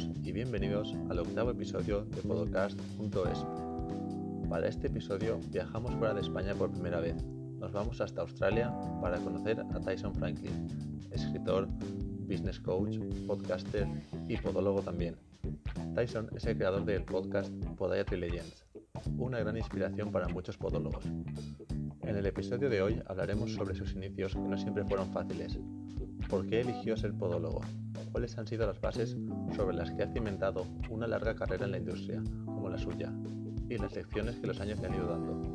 y bienvenidos al octavo episodio de Podcast.es. Para este episodio viajamos fuera de España por primera vez. Nos vamos hasta Australia para conocer a Tyson Franklin, escritor, business coach, podcaster y podólogo también. Tyson es el creador del podcast Podiatry Legends, una gran inspiración para muchos podólogos. En el episodio de hoy hablaremos sobre sus inicios que no siempre fueron fáciles, por qué eligió ser podólogo, cuáles han sido las bases sobre las que ha cimentado una larga carrera en la industria, como la suya, y las lecciones que los años le han ido dando.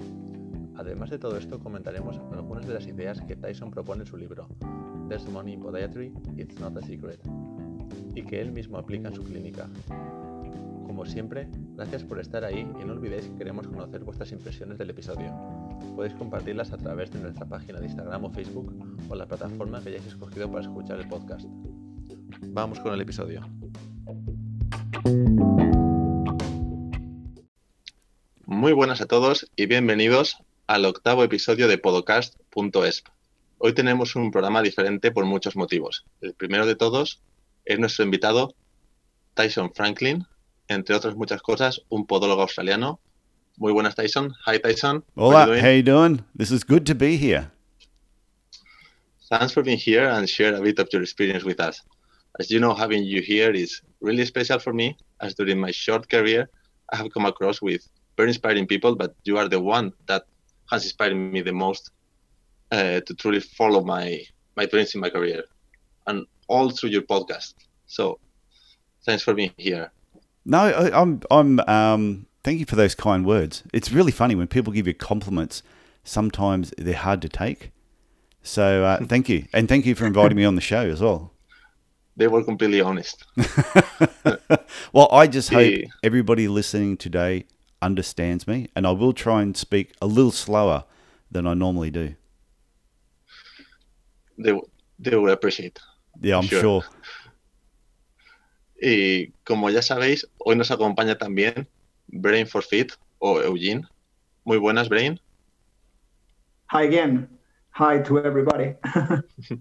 Además de todo esto, comentaremos algunas de las ideas que Tyson propone en su libro, There's Money in Podiatry, It's Not a Secret, y que él mismo aplica en su clínica. Como siempre, gracias por estar ahí y no olvidéis que queremos conocer vuestras impresiones del episodio. Podéis compartirlas a través de nuestra página de Instagram o Facebook o la plataforma que hayáis escogido para escuchar el podcast. Vamos con el episodio. Muy buenas a todos y bienvenidos al octavo episodio de Podcast.es. Hoy tenemos un programa diferente por muchos motivos. El primero de todos es nuestro invitado Tyson Franklin, entre otras muchas cosas, un podólogo australiano. Muy buenas, Tyson. Hi, Tyson. Hola, how you doing? This is good to be here. Thanks for being here and share a bit of your experience with us. As you know, having you here is really special for me, as during my short career, I have come across with very inspiring people, but you are the one that has inspired me the most uh, to truly follow my my dreams in my career, and all through your podcast. So, thanks for being here. No, I, I'm I'm um thank you for those kind words. It's really funny when people give you compliments. Sometimes they're hard to take. So uh, thank you, and thank you for inviting me on the show as well. They were completely honest. well, I just hope everybody listening today understands me, and I will try and speak a little slower than I normally do. They they will appreciate. Yeah, I'm sure. sure. Y como ya sabéis, hoy nos acompaña también Brain for Fit o Eugene. Muy buenas, Brain. Hi again. Hi to everybody.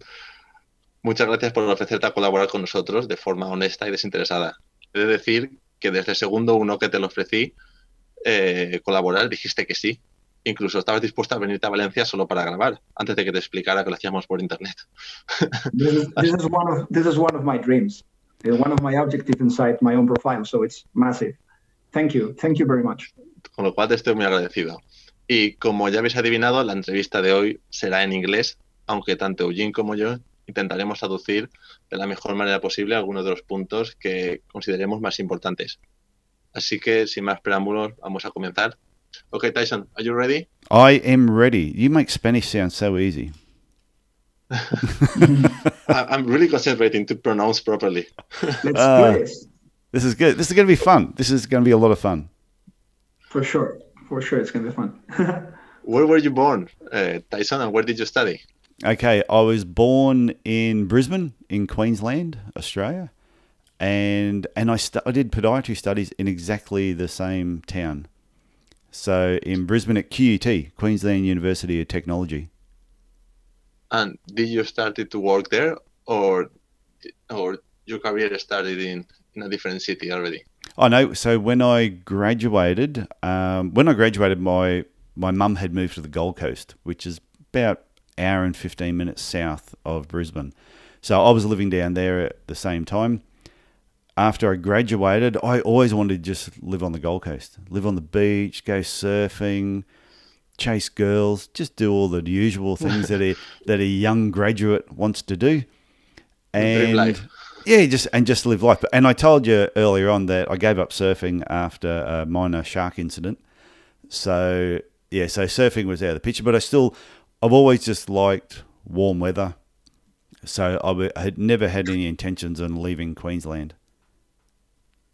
Muchas gracias por ofrecerte a colaborar con nosotros de forma honesta y desinteresada. He de decir que desde el segundo uno que te lo ofrecí, eh, colaborar, dijiste que sí. Incluso estabas dispuesta a venirte a Valencia solo para grabar, antes de que te explicara que lo hacíamos por internet. this, is, this, is one of, this is one of my dreams, one of my objectives inside my own profile, so it's massive. Thank you, thank you very much. Con lo cual te estoy muy agradecido. Y como ya habéis adivinado, la entrevista de hoy será en inglés, aunque tanto Eugene como yo intentaremos traducir de la mejor manera posible algunos de los puntos que consideremos más importantes. Así que, sin más preámbulos, vamos a comenzar. Okay, Tyson, are you ready? I am ready. You make Spanish sound so easy. I'm really concentrating to pronounce properly. Let's uh, do this. This is good. This is going to be fun. This is going to be a lot of fun. For sure for sure it's going to be fun. where were you born, uh, Tyson, and where did you study? Okay, I was born in Brisbane, in Queensland, Australia, and and I stu- I did podiatry studies in exactly the same town. So in Brisbane at QUT, Queensland University of Technology. And did you started to work there, or or your career started in in a different city already? I know. So when I graduated, um, when I graduated, my my mum had moved to the Gold Coast, which is about hour and fifteen minutes south of Brisbane. So I was living down there at the same time. After I graduated, I always wanted to just live on the Gold Coast, live on the beach, go surfing, chase girls, just do all the usual things that a that a young graduate wants to do. And yeah, just and just live life. And I told you earlier on that I gave up surfing after a minor shark incident. So yeah, so surfing was out of the picture. But I still, I've always just liked warm weather. So I had never had any intentions on leaving Queensland,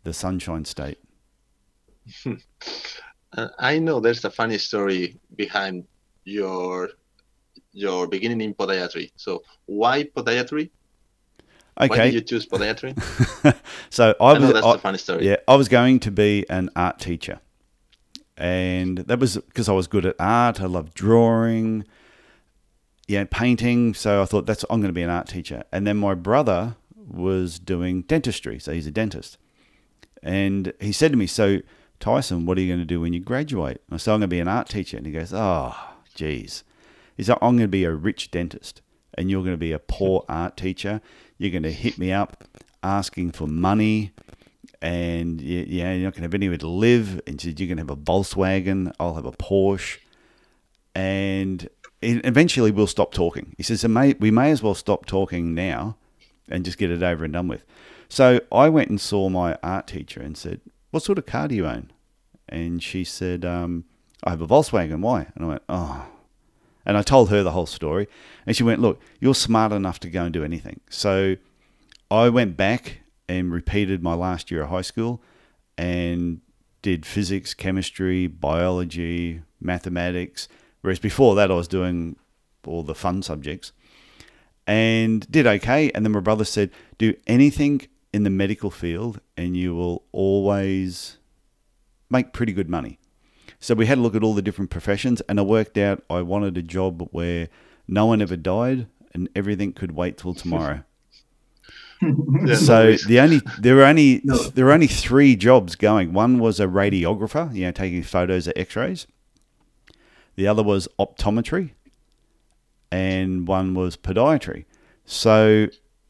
the Sunshine State. uh, I know there's a funny story behind your your beginning in podiatry. So why podiatry? Okay. Why did you choose podiatry? so I, I was, that's I, a funny story. Yeah, I was going to be an art teacher, and that was because I was good at art. I loved drawing, yeah, painting. So I thought that's I'm going to be an art teacher. And then my brother was doing dentistry, so he's a dentist. And he said to me, So, Tyson, what are you going to do when you graduate? I said, I'm going to be an art teacher. And he goes, Oh, geez. He said, I'm going to be a rich dentist and you're going to be a poor art teacher. You're going to hit me up asking for money and you, yeah, you're not going to have anywhere to live. And said, You're going to have a Volkswagen, I'll have a Porsche. And eventually we'll stop talking. He says, We may as well stop talking now and just get it over and done with. So I went and saw my art teacher and said, What sort of car do you own? And she said, um, I have a Volkswagen. Why? And I went, Oh. And I told her the whole story. And she went, Look, you're smart enough to go and do anything. So I went back and repeated my last year of high school and did physics, chemistry, biology, mathematics. Whereas before that, I was doing all the fun subjects and did okay. And then my brother said, Do anything in the medical field and you will always make pretty good money. So we had a look at all the different professions, and I worked out I wanted a job where no one ever died and everything could wait till tomorrow. so the only there were only no. there were only three jobs going. One was a radiographer, you know, taking photos of X-rays. The other was optometry, and one was podiatry. So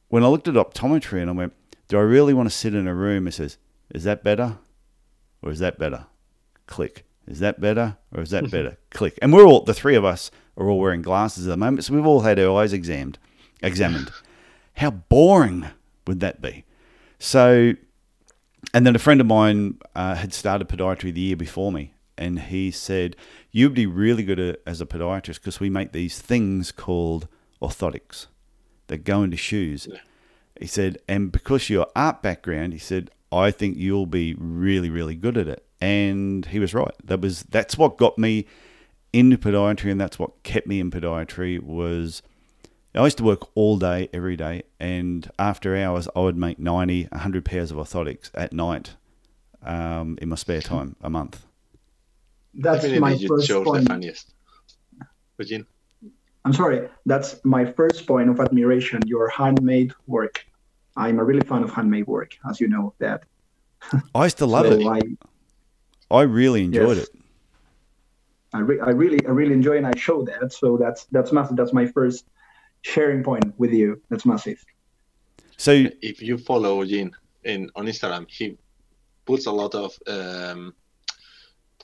when I looked at optometry and I went, do I really want to sit in a room and says, is that better or is that better? Click. Is that better or is that better? Click. And we're all the three of us are all wearing glasses at the moment, so we've all had our eyes examined. Examined. How boring would that be? So, and then a friend of mine uh, had started podiatry the year before me, and he said, "You'd be really good at, as a podiatrist because we make these things called orthotics that go into shoes." Yeah. He said, and because your art background, he said, I think you'll be really, really good at it. And he was right. That was that's what got me into podiatry, and that's what kept me in podiatry. Was I used to work all day, every day, and after hours, I would make 90, 100 pairs of orthotics at night um, in my spare time a month. That's my first point. The funniest. I'm sorry. That's my first point of admiration. Your handmade work. I'm a really fan of handmade work, as you know that. I used to love so it. I, I really enjoyed yes, it. I, re- I really, I really enjoy, and I show that. So that's that's massive. That's my first sharing point with you. That's massive. So if you follow Jean in on Instagram, he puts a lot of um,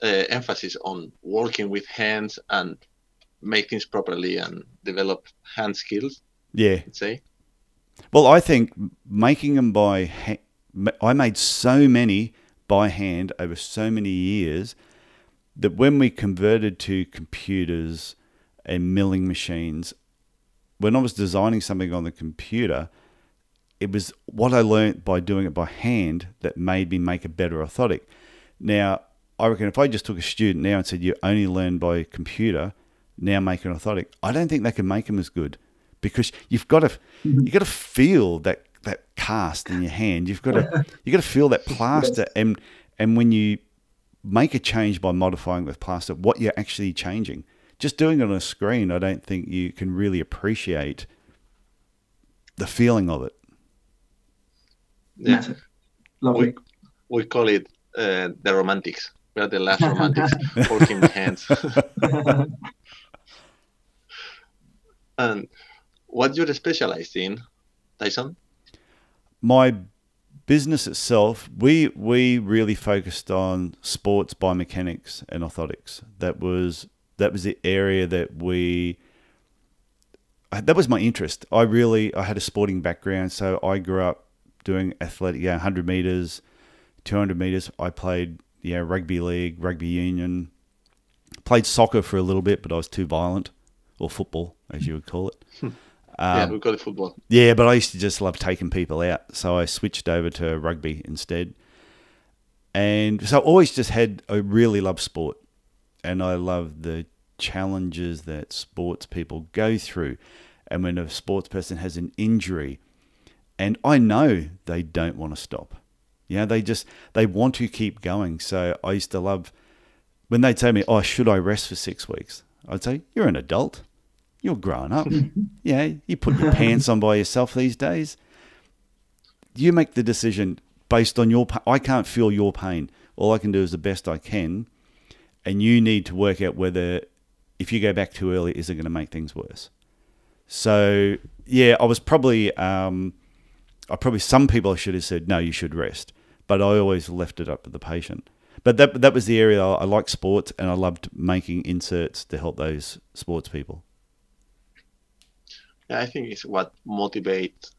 uh, emphasis on working with hands and make things properly and develop hand skills. Yeah. Let's say. Well, I think making them by ha- I made so many by hand over so many years that when we converted to computers and milling machines, when I was designing something on the computer, it was what I learned by doing it by hand that made me make a better orthotic. Now, I reckon if I just took a student now and said you only learn by computer, now make an orthotic, I don't think they can make them as good because you've got to mm-hmm. you got to feel that cast in your hand. You've got to you've got to feel that plaster, and and when you make a change by modifying with plaster, what you're actually changing. Just doing it on a screen, I don't think you can really appreciate the feeling of it. Yeah, lovely. We, we call it uh, the romantics. We're the last romantics working with hands. and what you're specialized in, Tyson? My business itself, we we really focused on sports biomechanics and orthotics. That was that was the area that we that was my interest. I really I had a sporting background, so I grew up doing athletic, yeah, 100 meters, 200 meters. I played yeah rugby league, rugby union, played soccer for a little bit, but I was too violent, or football as you would call it. Hmm. Hmm. Um, yeah, we've got a football. Yeah, but I used to just love taking people out, so I switched over to rugby instead. And so I always just had, I really love sport, and I love the challenges that sports people go through. And when a sports person has an injury, and I know they don't want to stop. Yeah, they just they want to keep going. So I used to love when they tell me, "Oh, should I rest for six weeks?" I'd say, "You're an adult. You're growing up. yeah, you put your pants on by yourself these days. You make the decision based on your. I can't feel your pain. All I can do is the best I can, and you need to work out whether, if you go back too early, is it going to make things worse? So yeah, I was probably. Um, I probably some people I should have said no, you should rest, but I always left it up to the patient. But that that was the area I, I like sports, and I loved making inserts to help those sports people. Yeah, I think it's what motivates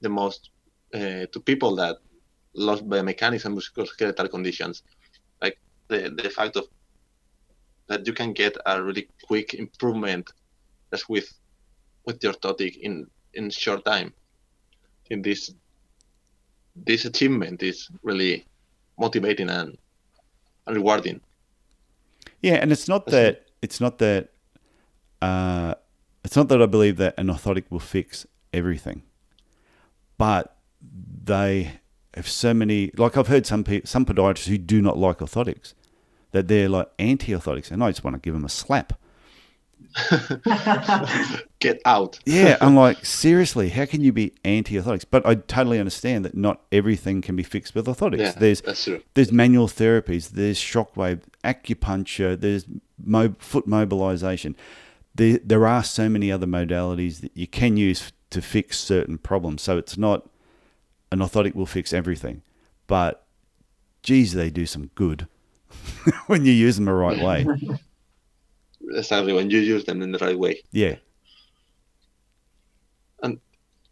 the most uh, to people that lost biomechanics and musculoskeletal conditions, like the the fact of that you can get a really quick improvement just with with the orthotic in in short time. In this this achievement is really motivating and, and rewarding. Yeah, and it's not That's that it's not that uh, it's not that I believe that an orthotic will fix everything, but they have so many. Like I've heard some people, some podiatrists who do not like orthotics, that they're like anti-orthotics, and I just want to give them a slap. Get out. Yeah, I'm like, seriously, how can you be anti-orthotics? But I totally understand that not everything can be fixed with orthotics. Yeah, There's that's true. there's manual therapies, there's shockwave, acupuncture, there's mo- foot mobilization. There, there are so many other modalities that you can use to fix certain problems. So it's not an orthotic will fix everything, but geez, they do some good when you use them the right way. Exactly when you use them in the right way. Yeah. And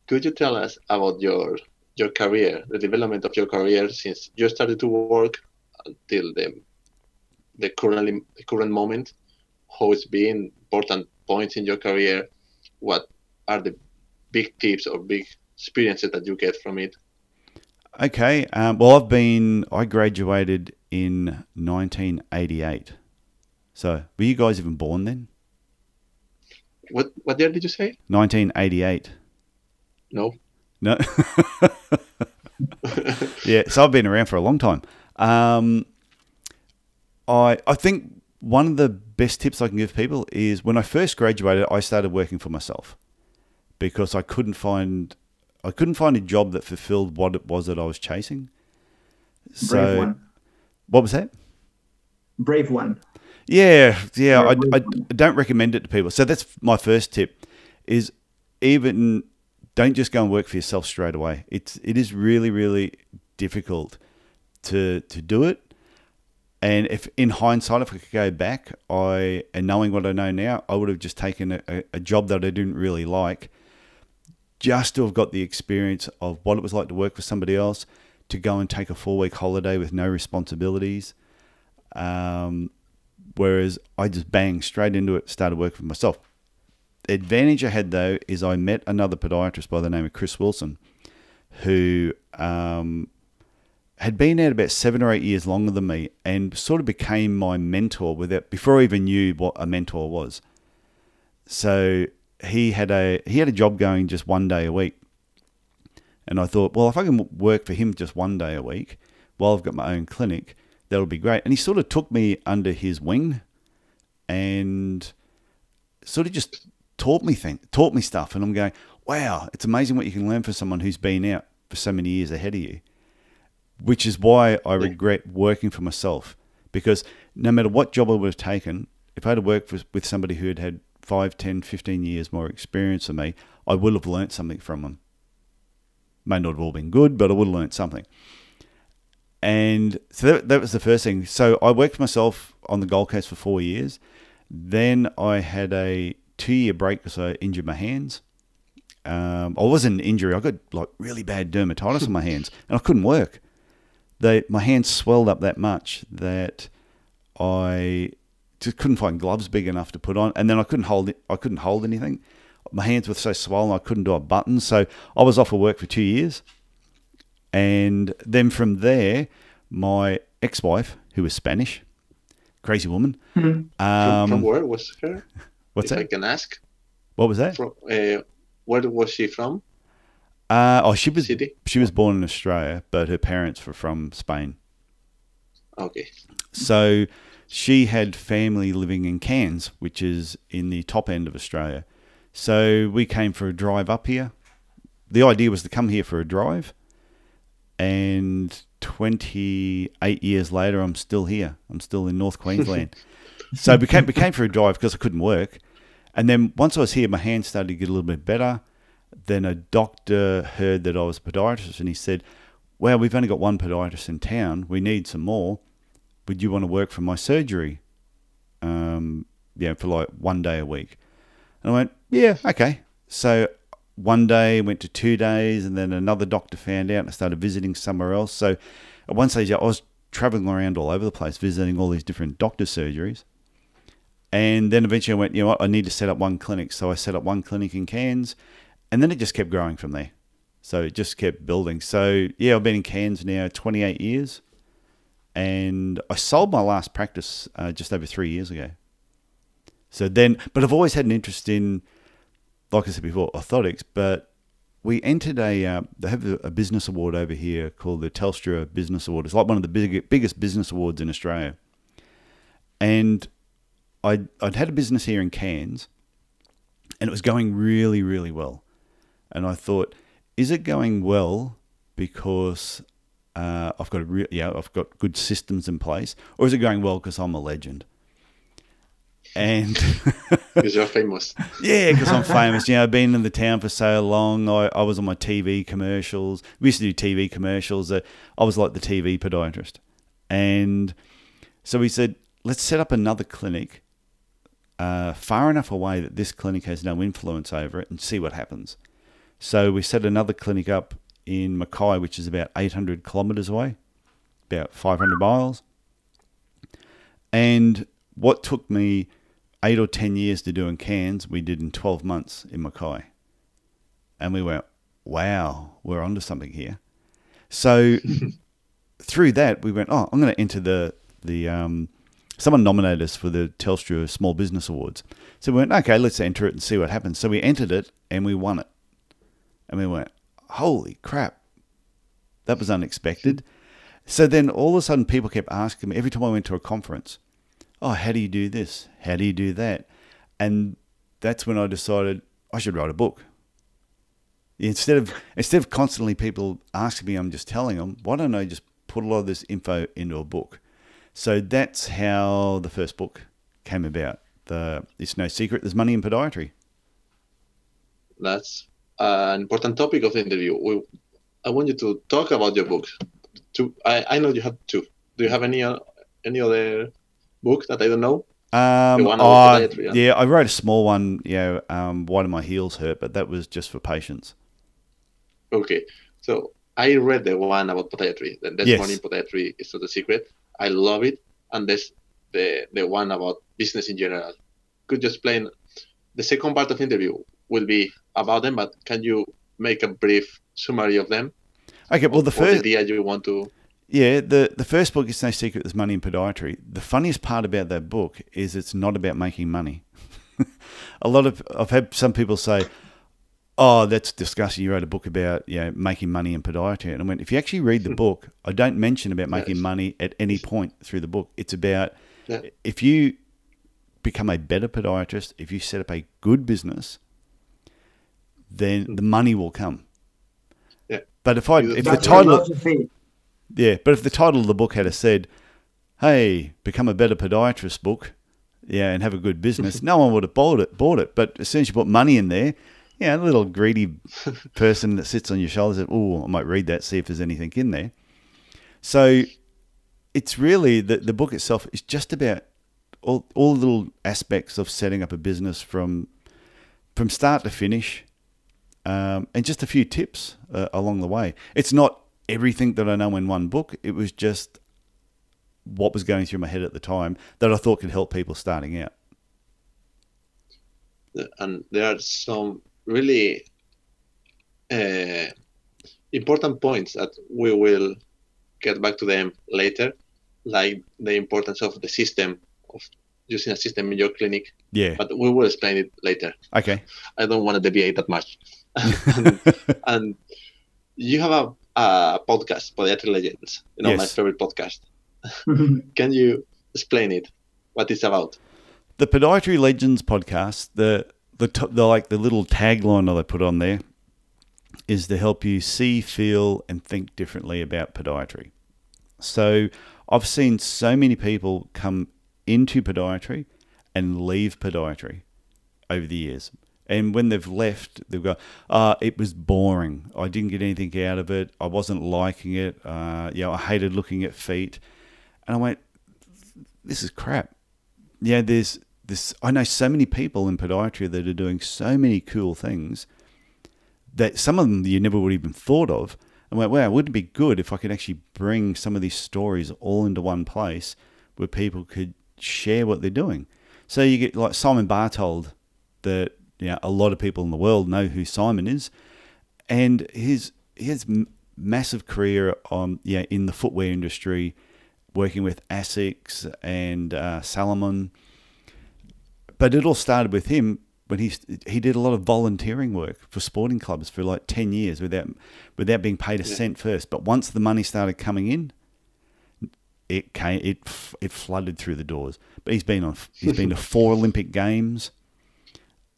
could you tell us about your your career, the development of your career since you started to work until the the current the current moment? How it's been important points in your career? What are the big tips or big experiences that you get from it? Okay. Um, well, I've been, I graduated in 1988. So were you guys even born then? What what year did you say? 1988. No. No. yeah, so I've been around for a long time. Um, I I think one of the best tips I can give people is when I first graduated, I started working for myself because I couldn't find I couldn't find a job that fulfilled what it was that I was chasing. Brave So one. what was that? Brave one. Yeah, yeah. I, Yeah, I, I don't recommend it to people. So that's my first tip: is even don't just go and work for yourself straight away. It's it is really really difficult to to do it. And if in hindsight, if I could go back, I and knowing what I know now, I would have just taken a, a, job that I didn't really like, just to have got the experience of what it was like to work for somebody else, to go and take a four week holiday with no responsibilities. Um, whereas I just banged straight into it, started working for myself. The advantage I had though is I met another podiatrist by the name of Chris Wilson, who um, had been out about seven or eight years longer than me, and sort of became my mentor without before I even knew what a mentor was. So he had a he had a job going just one day a week, and I thought, well, if I can work for him just one day a week while I've got my own clinic, that'll be great. And he sort of took me under his wing and sort of just taught me things, taught me stuff. And I'm going, wow, it's amazing what you can learn from someone who's been out for so many years ahead of you. Which is why I regret working for myself because no matter what job I would have taken, if I had worked with, with somebody who had had 5, 10, 15 years more experience than me, I would have learnt something from them. May not have all been good, but I would have learnt something. And so that, that was the first thing. So I worked for myself on the Gold Coast for four years. Then I had a two year break because I injured my hands. Um, I wasn't an injury. I got like really bad dermatitis on my hands, and I couldn't work. They my hands swelled up that much that I just couldn't find gloves big enough to put on, and then I couldn't hold it. I couldn't hold anything. My hands were so swollen I couldn't do a button. So I was off of work for two years, and then from there, my ex-wife, who was Spanish, crazy woman. From, Um, from where was her? what's if I that? can ask. What was that? From uh, where was she from? Uh, oh, she was City. she was born in Australia, but her parents were from Spain. Okay. So she had family living in Cairns, which is in the top end of Australia. So we came for a drive up here. The idea was to come here for a drive, and 28 years later, I'm still here. I'm still in North Queensland. so it became became for a drive because I couldn't work, and then once I was here, my hand started to get a little bit better. Then a doctor heard that I was a podiatrist, and he said, "Well, we've only got one podiatrist in town. We need some more. Would you want to work for my surgery? Um, yeah, for like one day a week." And I went, "Yeah, okay." So one day went to two days, and then another doctor found out, and I started visiting somewhere else. So at one stage, I was traveling around all over the place, visiting all these different doctor surgeries. And then eventually I went, you know what, I need to set up one clinic. So I set up one clinic in Cairns, and then it just kept growing from there. So it just kept building. So yeah, I've been in Cairns now 28 years, and I sold my last practice uh, just over three years ago. So then, but I've always had an interest in, like I said before, orthotics. But we entered a uh, they have a business award over here called the Telstra Business Award. It's like one of the big, biggest business awards in Australia. And I'd, I'd had a business here in Cairns, and it was going really, really well. And I thought, is it going well because uh, I've got a re- yeah, I've got good systems in place, or is it going well because I'm a legend? And because you're famous. yeah, because I'm famous. You know, I've been in the town for so long. I, I was on my TV commercials. We used to do TV commercials. Uh, I was like the TV podiatrist. And so we said, let's set up another clinic uh, far enough away that this clinic has no influence over it and see what happens. So we set another clinic up in Mackay, which is about 800 kilometres away, about 500 miles. And what took me eight or 10 years to do in Cairns, we did in 12 months in Mackay. And we went, wow, we're onto something here. So through that, we went, oh, I'm going to enter the, the, um, someone nominated us for the Telstra Small Business Awards. So we went, okay, let's enter it and see what happens. So we entered it and we won it. And we went, holy crap, that was unexpected. So then all of a sudden, people kept asking me every time I went to a conference, oh, how do you do this? How do you do that? And that's when I decided I should write a book. Instead of instead of constantly people asking me, I'm just telling them. Why don't I just put a lot of this info into a book? So that's how the first book came about. The it's no secret there's money in podiatry. That's an important topic of the interview. We, I want you to talk about your books. Two, I, I know you have two. Do you have any uh, any other book that I don't know? Um, The one about podiatry, yeah. I wrote a small one. You know, um, why do my heels hurt? But that was just for patients. Okay, so I read the one about podiatry. The There's Yes. in podiatry is not a secret. I love it, and there's the the one about business in general. Could you explain? The second part of the interview will be about them, but can you make a brief summary of them? Okay, well the first idea you want to? Yeah, the the first book is no secret. There's money in podiatry. The funniest part about that book is it's not about making money. a lot of I've had some people say, "Oh, that's disgusting. You wrote a book about you know making money in podiatry." And I went, if you actually read the hmm. book, I don't mention about making Yes. money at any point through the book. It's about Yeah. if you become a better podiatrist, if you set up a good business, then the money will come. Yeah. But if I Because if the title yeah, but if the title of the book had a said, "Hey, become a better podiatrist," book, yeah, and have a good business, no one would have bought it. Bought it, but as soon as you put money in there, yeah, a little greedy person that sits on your shoulder says, "Oh, I might read that, see if there's anything in there." So, it's really the the book itself is just about all all the little aspects of setting up a business from from start to finish, um, and just a few tips uh, along the way. It's not everything that I know in one book. It was just what was going through my head at the time that I thought could help people starting out. and there are some really uh, important points that we will get back to them later, like the importance of the system of using a system in your clinic. Yeah. But we will explain it later. Okay. I don't want to deviate that much. And, and you have a, a podcast, Podiatry Legends. You know my favorite podcast. Can you explain it? What it's about? the Podiatry Legends podcast, the the, t- the like the little tagline that I put on there is to help you see, feel, and think differently about podiatry. So I've seen so many people come into podiatry and leave podiatry over the years. And when they've left, they've got, uh, it was boring. I didn't get anything out of it. I wasn't liking it. Uh, you know, I hated looking at feet. And I went, this is crap. Yeah, there's this. I know so many people in podiatry that are doing so many cool things that some of them you never would even thought of. And went, wow, wouldn't it be good if I could actually bring some of these stories all into one place where people could share what they're doing? So you get like Simon Bartold, that you know, a lot of people in the world know who Simon is, and his his massive career on yeah in the footwear industry, working with Asics and uh, Salomon. But it all started with him when he he did a lot of volunteering work for sporting clubs for like ten years without without being paid a yeah. cent first. But once the money started coming in, it came it it flooded through the doors. But he's been on he's been to four Olympic games.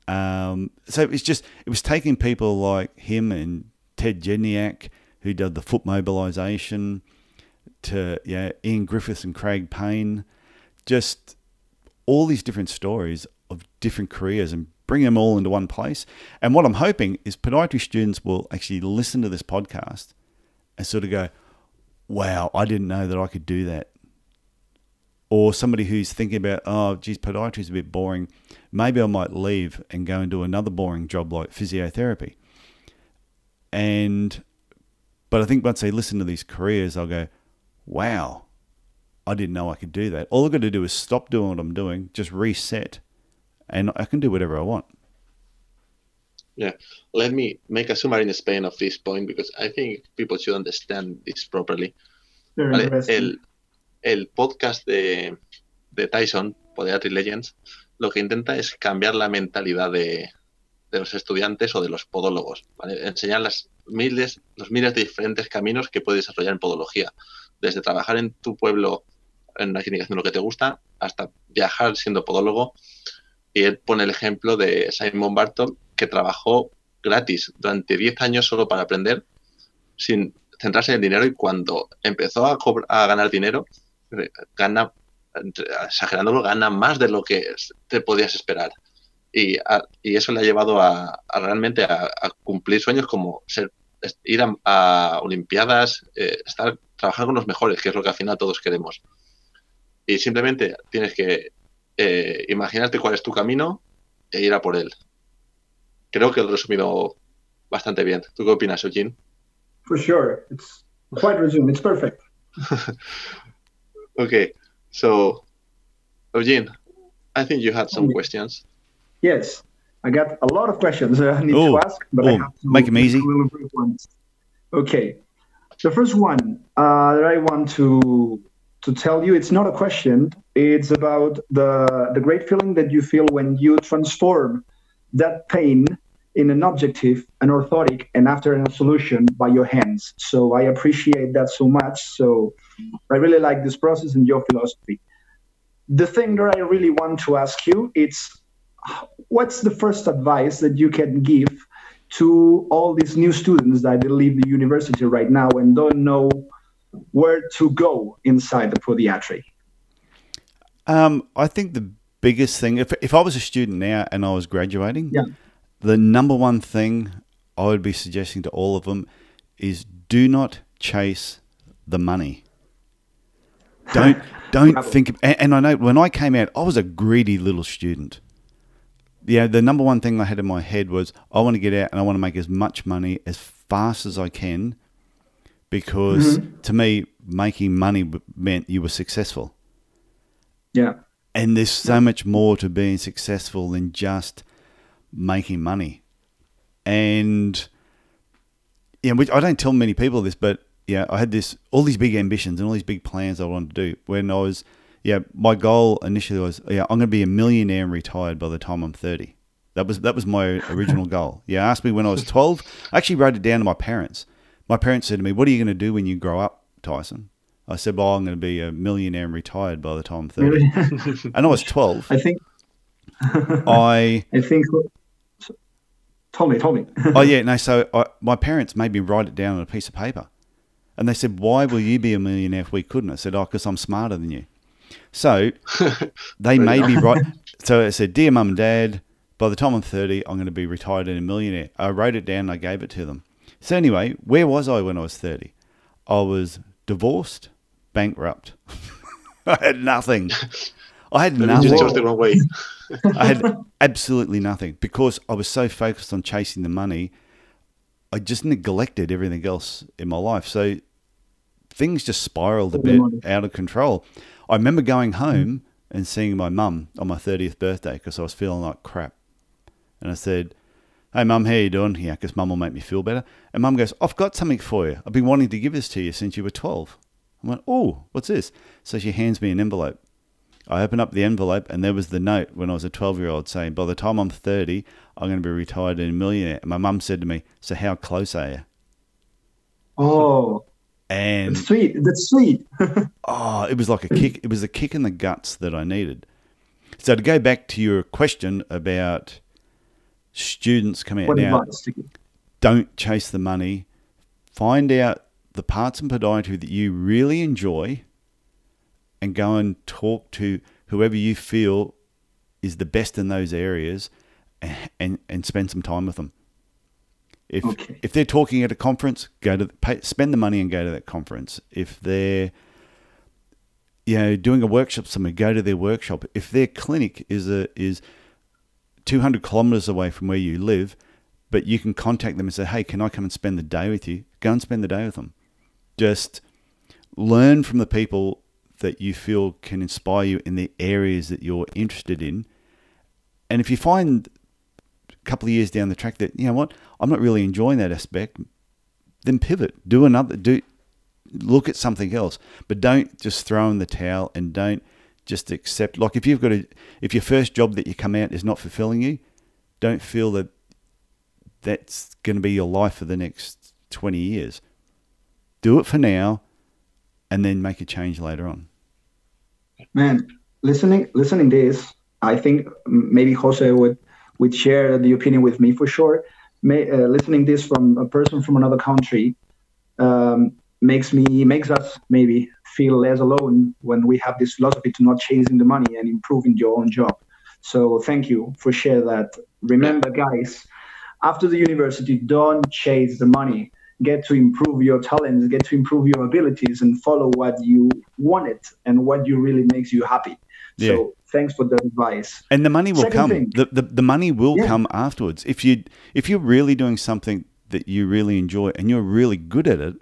Um, so it's just it was taking people like him and Ted Jedynak who did the foot mobilisation to yeah Ian Griffiths and Craig Payne, just all these different stories of different careers and bring them all into one place. And what I'm hoping is podiatry students will actually listen to this podcast and sort of go, wow, I didn't know that I could do that. Or somebody who's thinking about, oh, geez, podiatry is a bit boring. Maybe I might leave and go and do another boring job like physiotherapy. And, but I think once they listen to these careers, I'll go, wow, I didn't know I could do that. All I've got to do is stop doing what I'm doing, just reset, and I can do whatever I want. Yeah, let me make a summary in Spain of this point because I think people should understand this properly. Vale, el, el, podcast de, de Tyson, Podiatry Legends, lo que intenta es cambiar la mentalidad de, los estudiantes o de los podólogos, ¿vale? enseñar miles, los miles de diferentes caminos que puedes desarrollar en podología, desde trabajar en tu pueblo en una clínica haciendo lo que te gusta, hasta viajar siendo podólogo. Y él pone el ejemplo de Simon Barton, que trabajó gratis durante 10 años solo para aprender, sin centrarse en el dinero. Y cuando empezó a, a ganar dinero, eh, gana, exagerándolo, gana más de lo que te podías esperar. Y, y eso le ha llevado a, realmente a, cumplir sueños como ser, ir a, Olimpiadas, eh, estar, trabajar con los mejores, que es lo que al final todos queremos y simplemente tienes que eh, imaginarte cuál es tu camino e ir a por él. Creo que lo he resumido bastante bien. ¿Tú qué opinas, Eugene? For sure. It's quite resumed. It's perfect. okay. So, Eugene, I think you had some questions. Yes. I got a lot of questions I need Ooh. to ask, but Ooh. I have to make them easy. Okay. The first one uh, that I want to to tell you it's not a question it's about the the great feeling that you feel when you transform that pain in an objective an orthotic and after a solution by your hands so i appreciate that so much so i really like this process and your philosophy the thing that i really want to ask you it's what's the first advice that you can give to all these new students that leave the university right now and don't know where to go inside the podiatry? Um, I think the biggest thing, if, if I was a student now and I was graduating, yeah. The number one thing I would be suggesting to all of them is do not chase the money. Don't don't think. And, and I know when I came out, I was a greedy little student. Yeah, the number one thing I had in my head was I want to get out and I want to make as much money as fast as I can because mm-hmm. to me, making money meant you were successful. Yeah. And there's so much more to being successful than just making money. And yeah, which I don't tell many people this, but yeah, I had this all these big ambitions and all these big plans I wanted to do. When I was yeah, my goal initially was yeah, I'm going to be a millionaire and retired by the time I'm 30. That was that was my original goal. Yeah, asked me when I was 12. I actually wrote it down to my parents my parents said to me, "What are you going to do when you grow up, Tyson?" I said, "Well, I'm going to be a millionaire and retired by the time I'm 30." And I was 12. I think I I think Tell me, tell me. oh yeah, no. So I, my parents made me write it down on a piece of paper, and they said, "Why will you be a millionaire if we couldn't?" I said, "Oh, because I'm smarter than you." So they made me write. So I said, "Dear mum and dad, by the time I'm 30, I'm going to be retired and a millionaire." I wrote it down. and I gave it to them. So anyway, where was I when I was 30? I was divorced, bankrupt. I had nothing. I had You nothing. just the wrong way. I had absolutely nothing because I was so focused on chasing the money. I just neglected everything else in my life. So things just spiraled a bit out of control. I remember going home and seeing my mum on my 30th birthday because I was feeling like crap. And I said, Hey, mum, how you doing? Yeah, because mum will make me feel better. And mum goes, I've got something for you. I've been wanting to give this to you since you were 12. I went, Oh, what's this? So she hands me an envelope. I opened up the envelope and there was the note when I was a 12 year old saying, By the time I'm 30, I'm going to be retired and a millionaire. And my mum said to me, So how close are you? Oh, And sweet. That's sweet. oh, it was like a kick. It was a kick in the guts that I needed. So to go back to your question about students coming out now, advice to give? don't chase the money. Find out the parts in podiatry that you really enjoy and go and talk to whoever you feel is the best in those areas and, and, and spend some time with them. If, Okay. if they're talking at a conference, go to pay, spend the money and go to that conference. If they're you know doing a workshop somewhere, go to their workshop. If their clinic is a is 200 kilometers away from where you live, but you can contact them and say, hey, can I come and spend the day with you? Go and spend the day with them. Just learn from the people that you feel can inspire you in the areas that you're interested in. And if you find a couple of years down the track that, you know what, I'm not really enjoying that aspect, then pivot. Do another, do, look at something else. But don't just throw in the towel and don't just accept like if you've got a if your first job that you come out is not fulfilling you, don't feel that that's going to be your life for the next 20 years. Do it for now and then make a change later on. Man, listening listening this, I think maybe Jose would would share the opinion with me for sure. May, uh, listening this from a person from another country um, makes me makes us maybe feel less alone when we have this philosophy to not chasing the money and improving your own job. So thank you for share that. Remember, guys, after the university, don't chase the money. Get to improve your talents, get to improve your abilities, and follow what you wanted and what you really makes you happy. So thanks for the advice. And the money will Second come. thing. The, the the money will Yeah. come afterwards. If you if you're really doing something that you really enjoy and you're really good at it,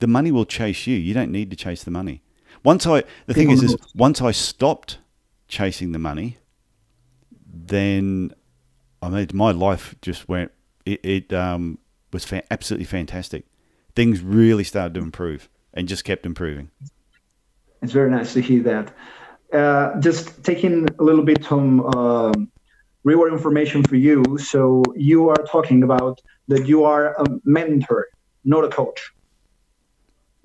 the money will chase you. You don't need to chase the money. Once I the thing is, is once I stopped chasing the money, then I mean my life just went. It, it um, was fa- absolutely fantastic. Things really started to improve and just kept improving. It's very nice to hear that. Uh, just taking a little bit some um, reward information for you. So you are talking about that you are a mentor, not a coach.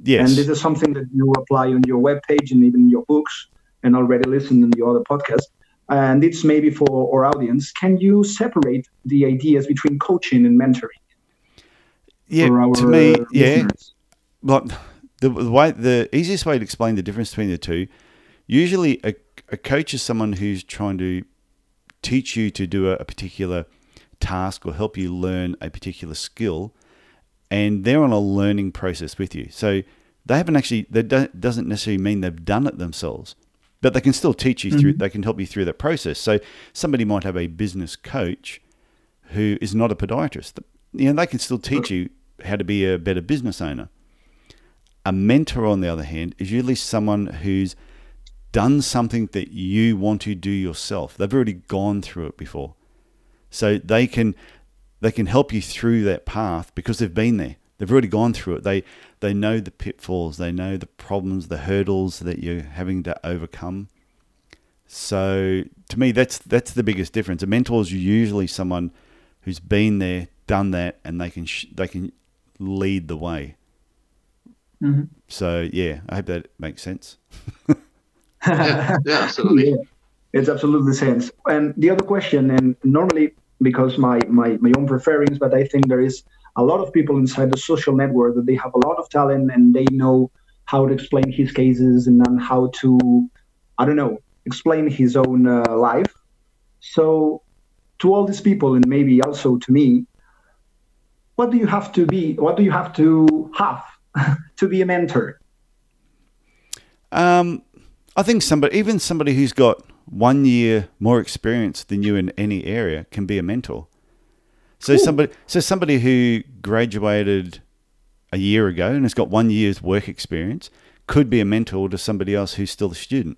Yes. And this is something that you apply on your webpage and even your books and already listened in the other podcast. And it's maybe for our audience. Can you separate the ideas between coaching and mentoring yeah. To me, yeah. listeners? like the, the way the easiest way to explain the difference between the two usually a, a coach is someone who's trying to teach you to do a, a particular task or help you learn a particular skill and they're on a learning process with you so they haven't actually that doesn't necessarily mean they've done it themselves but they can still teach you through mm-hmm. they can help you through that process so somebody might have a business coach who is not a podiatrist you know they can still teach you how to be a better business owner a mentor, on the other hand, is usually someone who's done something that you want to do yourself. They've already gone through it before, so they can they can help you through that path because they've been there. They've already gone through it. They they know the pitfalls. They know the problems, the hurdles that you're having to overcome. So to me, that's that's the biggest difference. A mentor is usually someone who's been there, done that, and they can sh- they can lead the way. Mhm. So yeah, I hope that makes sense. yeah, yeah, absolutely. Yeah, it's absolutely sense. And the other question, and normally because my, my my own preference, but I think there is a lot of people inside the social network that they have a lot of talent and they know how to explain his cases and then how to I don't know explain his own uh, life. So to all these people and maybe also to me, what do you have to be? What do you have to have to be a mentor? Um, I think somebody, even somebody who's got one year more experience than you in any area, can be a mentor. So Ooh. somebody, so somebody who graduated a year ago and has got one year's work experience could be a mentor to somebody else who's still a student.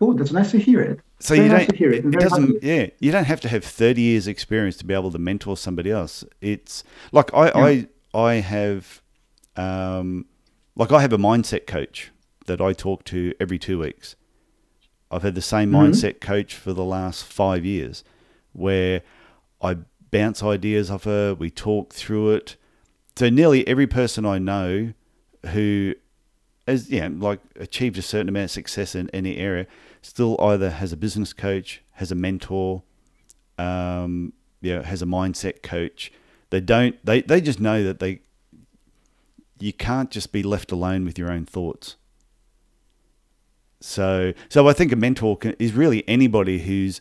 Oh, that's nice to hear it. So Very you don't. it. It, I'm it very doesn't. Yeah, you don't have to have thirty years experience to be able to mentor somebody else. It's like I, I, I have, um, like I have a mindset coach that I talk to every two weeks. I've had the same Mhm. mindset coach for the last five years, where I bounce ideas off her. We talk through it. So nearly every person I know who has yeah like achieved a certain amount of success in any area still either has a business coach, has a mentor, um, yeah, has a mindset coach. They don't. They they just know that they. You can't just be left alone with your own thoughts. So so I think a mentor can, is really anybody who's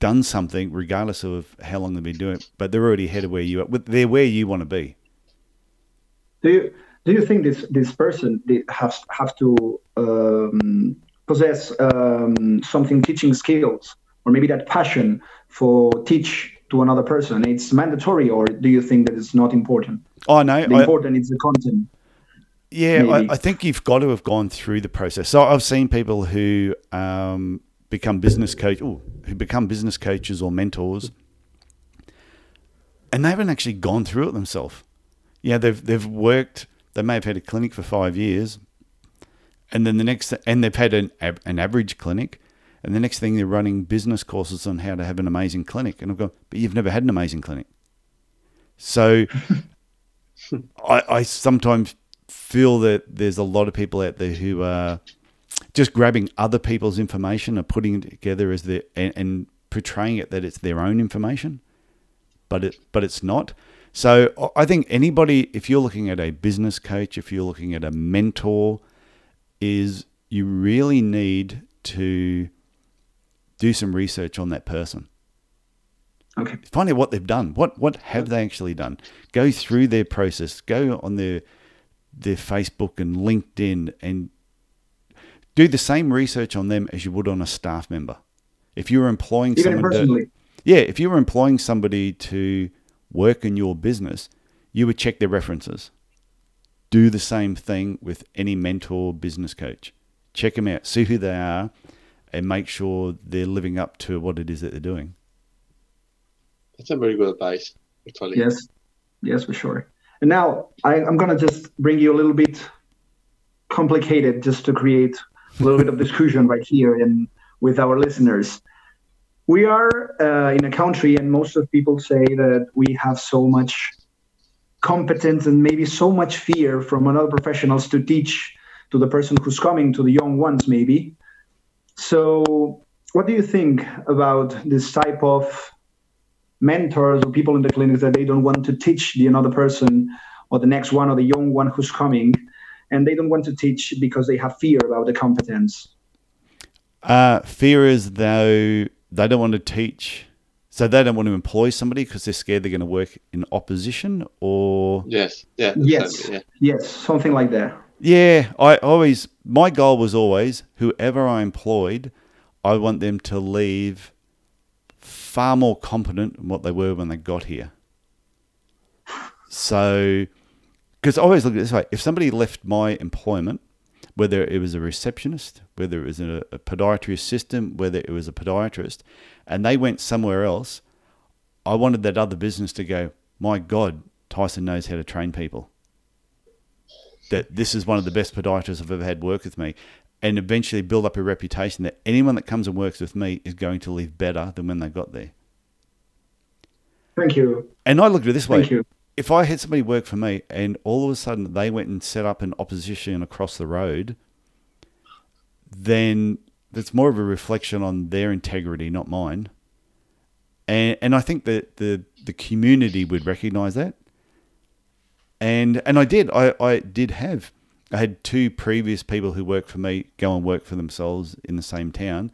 done something, regardless of how long they've been doing it, but they're already ahead of where you are. They're where you want to be. Do you do you think this this person has have to um, possess um, something teaching skills or maybe that passion for teach to another person? It's mandatory, or do you think that it's not important? Oh no, The I, important is the content. Yeah, I. I think you've got to have gone through the process. So I've seen people who um, become business coach, ooh, who become business coaches or mentors, and they haven't actually gone through it themselves. Yeah, they've they've worked. They may have had a clinic for five years, and then the next, and they've had an an average clinic, and the next thing they're running business courses on how to have an amazing clinic. And I've gone, but you've never had an amazing clinic. So I, I sometimes feel that there's a lot of people out there who are just grabbing other people's information and putting it together as their and, and portraying it that it's their own information, but it but it's not. So I think anybody, if you're looking at a business coach, if you're looking at a mentor, is you really need to do some research on that person Okay. find out what they've done. What what have they actually done? Go through their process. Go on their their Facebook and LinkedIn and do the same research on them as you would on a staff member. If you were employing Even someone, to, yeah, if you were employing somebody to work in your business, you would check their references. Do the same thing with any mentor, business coach. Check them out, see who they are, and make sure they're living up to what it is that they're doing. That's a very good advice, actually. Yes, yes, for sure. And now I, I'm gonna just bring you a little bit complicated, just to create a little bit of discussion right here and with our listeners. We are uh, in a country, and most of people say that we have so much competence and maybe so much fear from another professionals to teach to the person who's coming, to the young ones, maybe. So, what do you think about this type of mentors or people in the clinics that they don't want to teach the another person or the next one or the young one who's coming and they don't want to teach because they have fear about the competence Uh, fear is though they don't want to teach, so they don't want to employ somebody because they're scared they're going to work in opposition. Or Yes. Yeah. yes exactly, Yeah. yes something like that yeah, I always my goal was always whoever I employed, I want them to leave far more competent than what they were when they got here. So, because I always look at it this way: if somebody left my employment, whether it was a receptionist, whether it was a, a podiatry assistant, whether it was a podiatrist, and they went somewhere else, I wanted that other business to go, my God, Tyson knows how to train people. That this is one of the best podiatrists I've ever had work with me. And eventually build up a reputation that anyone that comes and works with me is going to leave better than when they got there. thank you And I looked at it this way thank you if I had somebody work for me and all of a sudden they went and set up an opposition across the road, then that's more of a reflection on their integrity, not mine. and and I think that the the community would recognise that, and and I did. I I did have. I had two previous people who worked for me go and work for themselves in the same town,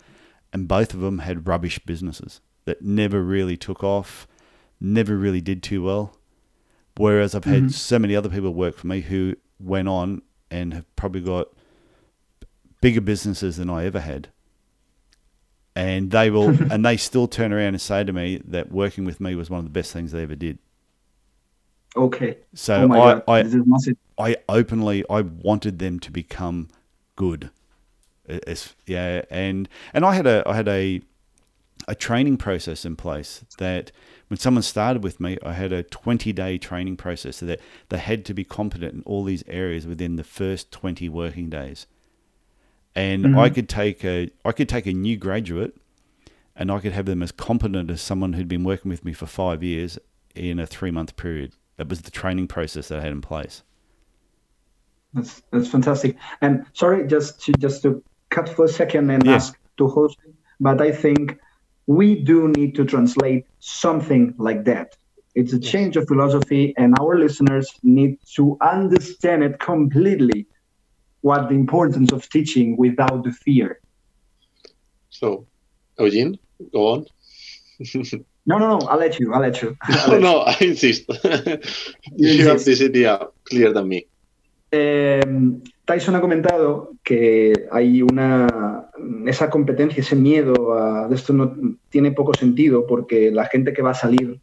and both of them had rubbish businesses that never really took off, never really did too well. Whereas I've had mm-hmm. so many other people work for me who went on and have probably got bigger businesses than I ever had. And they will, and they still turn around and say to me that working with me was one of the best things they ever did. Okay. So oh I, I, this is massive. I openly, I wanted them to become good. It's, yeah, and and I had a, I had a, a training process in place that when someone started with me, I had a 20 day training process so that they had to be competent in all these areas within the first 20 working days. And I mm-hmm. could take a I could take a new graduate and I could have them as competent as someone who'd been working with me for 5 years in a 3 month period. That was the training process that I had in place. That's that's fantastic. And sorry, just to just to cut for a second and ask to host, but I think we do need to translate something like that. It's a change of philosophy, and our listeners need to understand it completely. What the importance of teaching without the fear. So, Eugene, go on. No, no, no. I'll let you. I'll let you. I'll let you. no, I insist. you have insist. this idea clearer than me. Eh, Tyson ha comentado que hay una esa competencia, ese miedo a de esto no tiene poco sentido porque la gente que va a salir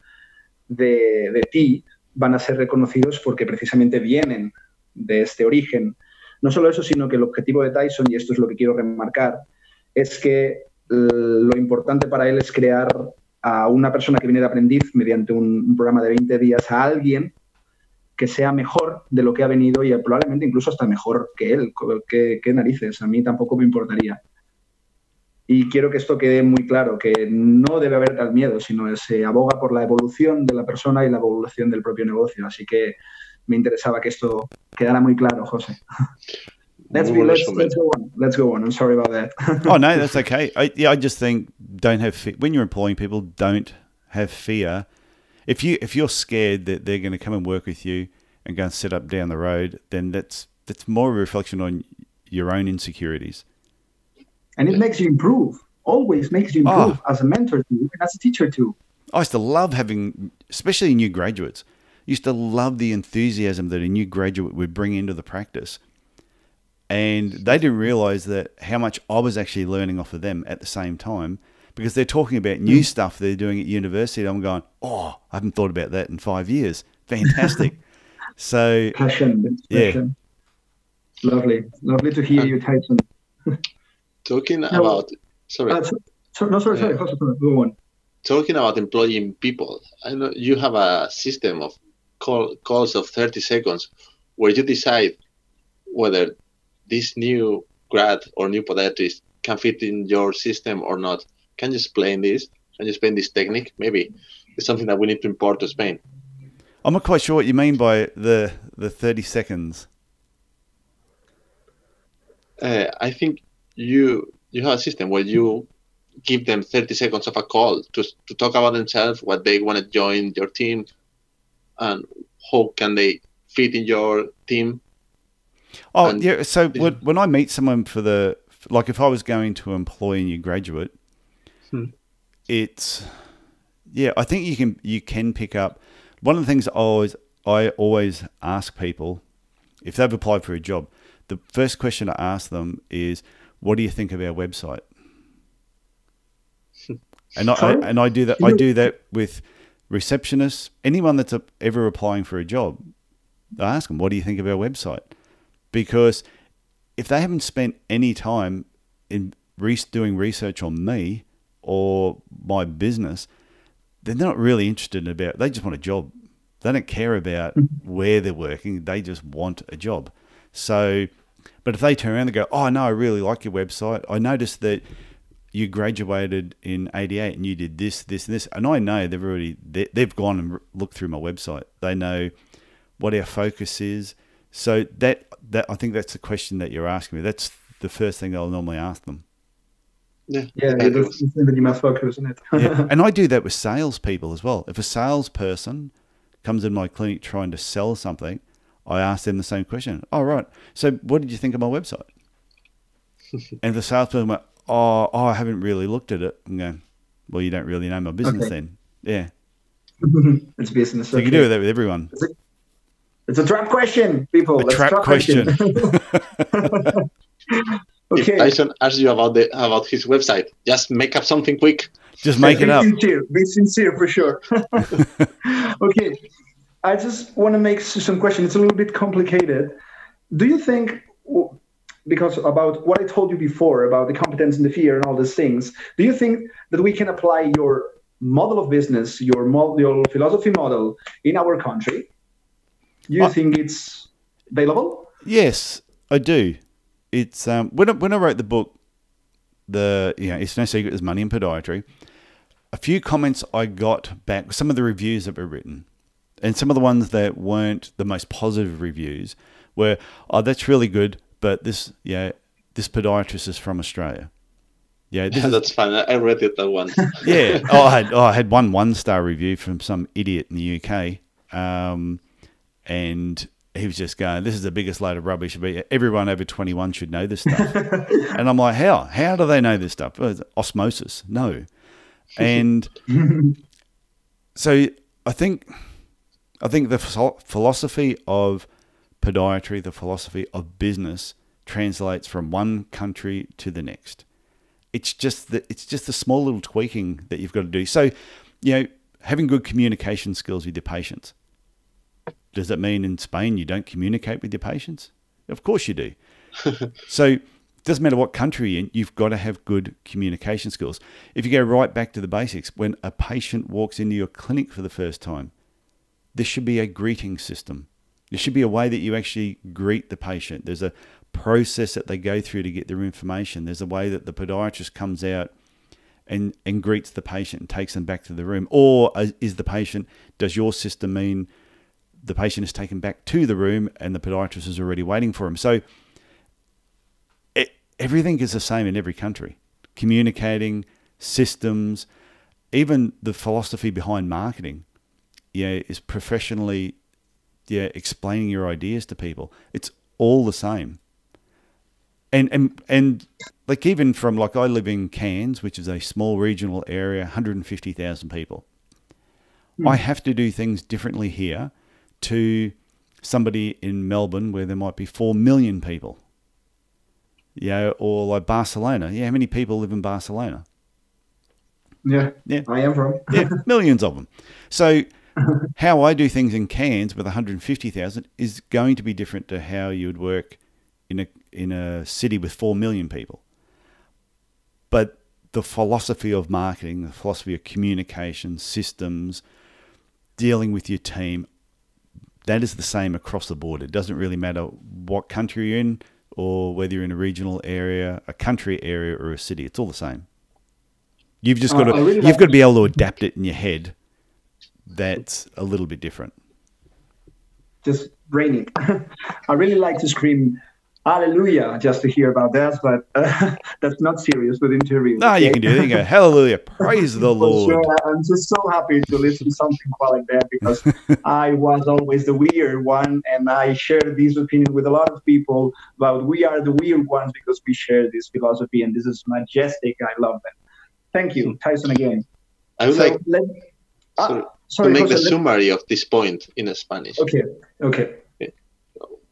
de, de ti van a ser reconocidos porque precisamente vienen de este origen. No solo eso, sino que el objetivo de Tyson, y esto es lo que quiero remarcar, es que lo importante para él es crear a una persona que viene de aprendiz mediante un programa de 20 días a alguien que sea mejor de lo que ha venido y probablemente incluso hasta mejor que él. ¿Qué, qué narices? A mí tampoco me importaría. Y quiero que esto quede muy claro, que no debe haber tal miedo, sino se aboga por la evolución de la persona y la evolución del propio negocio. Así que me interesaba que esto quedara muy claro, José. Let's, be, go on. Let's go on. I'm sorry about that. oh no, that's okay. I, yeah, I just think don't have fe- when you're employing people, don't have fear. If you if you're scared that they're going to come and work with you and go and set up down the road, then that's that's more of a reflection on your own insecurities. and it makes you improve. Always makes you improve Oh. as a mentor too, and as a teacher too. I used to love having, especially new graduates. Used to love the enthusiasm that a new graduate would bring into the practice, and they didn't realize that how much I was actually learning off of them at the same time because they're talking about new mm. stuff they're doing at university. And I'm going, oh, I haven't thought about that in five years. Fantastic. so Passion. Yeah. Lovely. Lovely to hear uh, you, Tyson. Talking about, sorry, Uh, so, so, no, sorry, sorry. Uh, yeah. Jose, sorry, Go on. talking about employing people, I know you have a system of call, calls of 30 seconds where you decide whether this new grad or new podiatrist can fit in your system or not. Can you explain this? Can you explain this technique? Maybe it's something that we need to import to Spain. I'm not quite sure what you mean by the the 30 seconds. Uh, I think you you have a system where you give them 30 seconds of a call to, to talk about themselves, what they want to join your team, and how can they fit in your team. Oh, And- yeah. So when, when I meet someone for the, like if I was going to employ a new graduate, Hmm. it's, yeah, I think you can, you can pick up. One of the things I always, I always ask people if they've applied for a job, the first question I ask them is, what do you think of our website? and I, I and I do that. I do that with receptionists, anyone that's a, ever applying for a job. I ask them, "What do you think of our website?" Because if they haven't spent any time in re- doing research on me or my business, they're not really interested in about. They just want a job. They don't care about mm-hmm. where they're working. They just want a job. So, but if they turn around and go, "Oh no, I really like your website. I noticed that you graduated in '88 and you did this, this, and this," and I know they've already they, they've gone and looked through my website. They know what our focus is. So that that I think that's the question that you're asking me. That's the first thing I'll normally ask them. Yeah, Yeah, I that's the thing that you must focus on it. Yeah. and I do that with salespeople as well. If a salesperson comes in my clinic trying to sell something, I ask them the same question. Oh, right. So, what did you think of my website? and the salesperson went, oh, oh, I haven't really looked at it. I'm going, well, you don't really know my business Okay. then. Yeah. it's business. So you can do that with everyone. It's a trap question, people. A That's trap question. If okay. Tyson asks you about the about his website, just make up something quick. Just make it be up. Sincere. Be sincere for sure. okay. I just want to make some questions. It's a little bit complicated. Do you think, because about what I told you before about the competence and the fear and all these things, do you think that we can apply your model of business, your, mo- your philosophy model in our country? Do you I- think it's available? Yes, I do. It's um, when I, when I wrote the book, the you know it's no secret there's money in podiatry. A few comments I got back, some of the reviews that were written, and some of the ones that weren't the most positive reviews were, "Oh, that's really good, but this yeah, this podiatrist is from Australia." Yeah, Yeah, is, that's fine. I I read it that one. yeah. Oh, I had oh, I had one one star review from some idiot in the UK, um, and he was just going, "This is the biggest load of rubbish. But everyone over twenty one should know this stuff." and I'm like, "How? How do they know this stuff? Oh, well, osmosis? No." And so I think I think the philosophy of podiatry, the philosophy of business, translates from one country to the next it's just the it's just the small little tweaking that you've got to do. So, you know, having good communication skills with your patients. Does that mean in Spain you don't communicate with your patients? Of course you do. so it doesn't matter what country you're in, you've got to have good communication skills. If you go right back to the basics, when a patient walks into your clinic for the first time, there should be a greeting system. There should be a way that you actually greet the patient. There's a process that they go through to get their information. There's a way that the podiatrist comes out and, and greets the patient and takes them back to the room. Or uh, is the patient, does your system mean the patient is taken back to the room and the podiatrist is already waiting for him? So it, everything is the same in every country. Communicating, systems, even the philosophy behind marketing, yeah, is professionally, yeah, explaining your ideas to people. It's all the same. And and and like even from like I live in Cairns, which is a small regional area, 150,000 people. Hmm. I have to do things differently here to somebody in Melbourne where there might be 4 million people. Yeah, or like Barcelona. Yeah, how many people live in Barcelona? Yeah. Yeah. I am from. yeah, millions of them. So how I do things in Cairns with 150,000 is going to be different to how you would work in a in a city with 4 million people. But the philosophy of marketing, the philosophy of communication, systems, dealing with your team, that is the same across the board. It doesn't really matter what country you're in or whether you're in a regional area, a country area or a city. It's all the same. You've just Uh, got to really you've like got to be able to adapt it in your head. That's a little bit different. just raining. I really like to scream hallelujah just to hear about that, but uh, that's not serious with interview. No, you okay? can do it. You go, hallelujah, praise the Lord. sure, I'm just so happy to listen to something like that because I was always the weird one, and I shared this opinion with a lot of people about we are the weird ones because we share this philosophy, and this is majestic. I love that. Thank you, Tyson, again. I would So like let, ah, sorry, to sorry, make the Jose, let- summary of this point in Spanish. Okay, okay.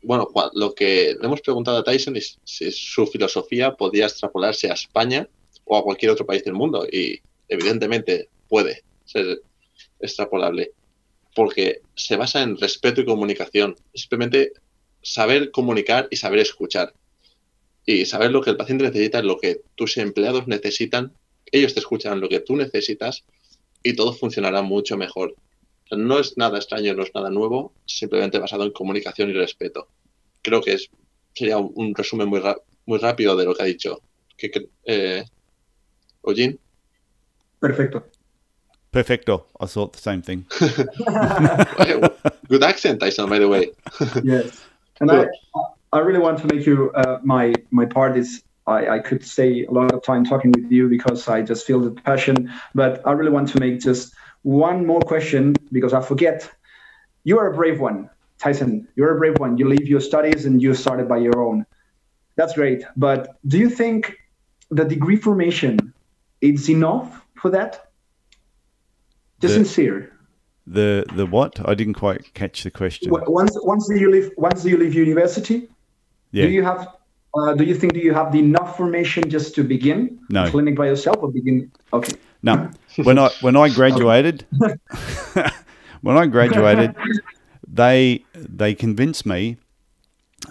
Bueno, lo que le hemos preguntado a Tyson es si su filosofía podía extrapolarse a España o a cualquier otro país del mundo. Y evidentemente puede ser extrapolable. Porque se basa en respeto y comunicación. Simplemente saber comunicar y saber escuchar. Y saber lo que el paciente necesita, lo que tus empleados necesitan. Ellos te escuchan lo que tú necesitas y todo funcionará mucho mejor. No es nada extraño, no es nada nuevo, simplemente basado en comunicación y respeto. Creo que es, sería un, un resumen muy, muy rápido de lo que ha dicho. ¿Qué cre- eh? Perfecto. Perfecto. I thought the same thing. Good accent, Tyson, by the way. yes, and I, I really want to make you uh, my my part is I, I could stay a lot of time talking with you because I just feel the passion. But I really want to make just one more question because I forget. You are a brave one, Tyson. You're a brave one. You leave your studies and you started by your own. That's great. But do you think the degree formation is enough for that? Just The- sincere. The the what? I didn't quite catch the question. Once once you leave once you leave university, Yeah. do you have uh, do you think do you have the enough formation just to begin No. clinic by yourself or begin? Okay. No, when I when I graduated, when I graduated, they they convinced me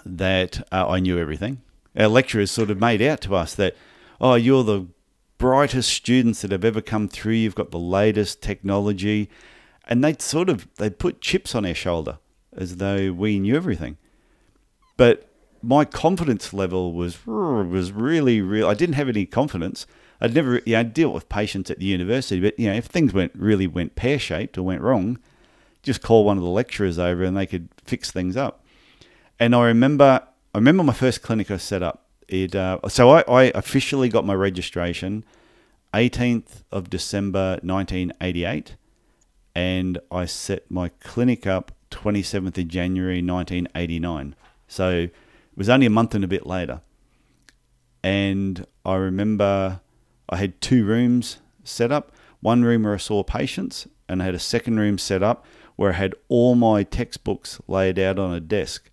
that uh, I knew everything. Our lecturers sort of made out to us that, oh, you're the brightest students that have ever come through. You've got the latest technology, and they sort of they put chips on our shoulder as though we knew everything. But my confidence level was was really real. I didn't have any confidence. I'd never, you know, dealt with patients at the university, but you know, if things went really went pear shaped or went wrong, just call one of the lecturers over and they could fix things up. And I remember, I remember my first clinic I set up. It uh, so I, I officially got my registration 18th of December 1988, and I set my clinic up 27th of January 1989. So it was only a month and a bit later. And I remember I had two rooms set up. One room where I saw patients, and I had a second room set up where I had all my textbooks laid out on a desk.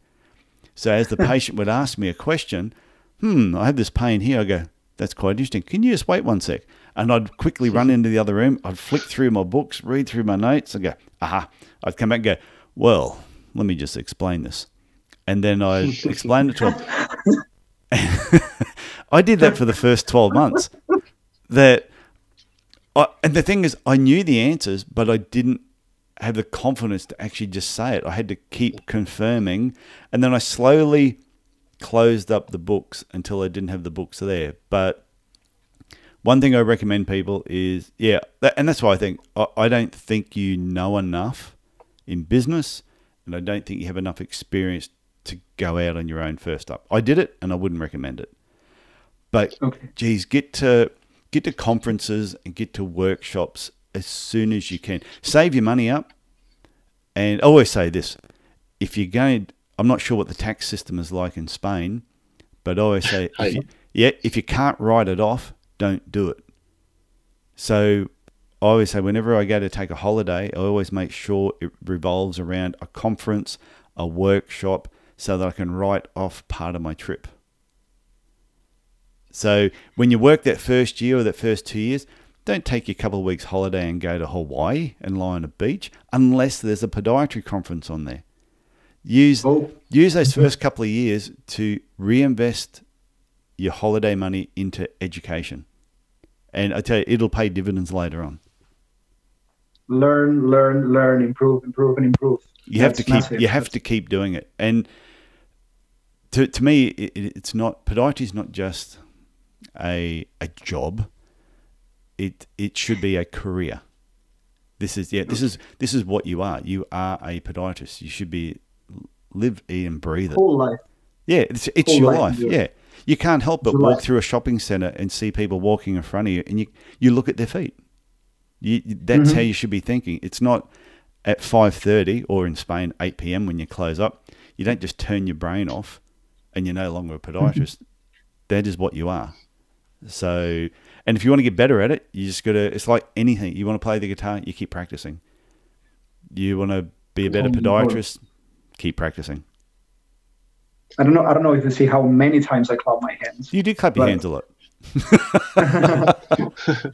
So as the patient would ask me a question, hmm, I have this pain here, I go, that's quite interesting. Can you just wait one sec? And I'd quickly run into the other room. I'd flick through my books, read through my notes, and go, aha. I'd come back and go, well, let me just explain this. And then I explained it to him. I did that for the first 12 months. That, I, and the thing is, I knew the answers, but I didn't have the confidence to actually just say it. I had to keep confirming. And then I slowly closed up the books until I didn't have the books there. But one thing I recommend people is, yeah, that, and that's why I think I, I don't think you know enough in business, and I don't think you have enough experience to go out on your own first up. I did it, and I wouldn't recommend it. But Okay. geez, get to get to conferences and get to workshops as soon as you can. Save your money up, and I always say this: if you're going, I'm not sure what the tax system is like in Spain, but I always say, if you, yeah, if you can't write it off, don't do it. So I always say, whenever I go to take a holiday, I always make sure it revolves around a conference, a workshop, so that I can write off part of my trip. So when you work that first year or that first two years, don't take your couple of weeks holiday and go to Hawaii and lie on a beach unless there's a podiatry conference on there. Use Oh. use those first couple of years to reinvest your holiday money into education. And I tell you, it'll pay dividends later on. Learn, learn, learn, improve, improve, and improve. You have to keep massive. you have to keep doing it. And to to me, it- it's not podiatry is not just a a job. It it should be a career. This is yeah. This is this is what you are. You are a podiatrist. You should be live, eat, and breathe it. Whole life. Yeah, it's it's your life, life. yeah. Yeah, you can't help but walk life. through a shopping center and see people walking in front of you, and you you look at their feet. You, that's Mm-hmm. how you should be thinking. It's not at five thirty or in Spain eight p.m. when you close up. You don't just turn your brain off, and you're no longer a podiatrist. that is what you are. So, and if you want to get better at it, you just got to. It's like anything. You want to play the guitar, you keep practicing. You want to be a better Um, podiatrist, keep practicing. I don't know. I don't know if you see how many times I clap my hands. You do clap your hands a lot.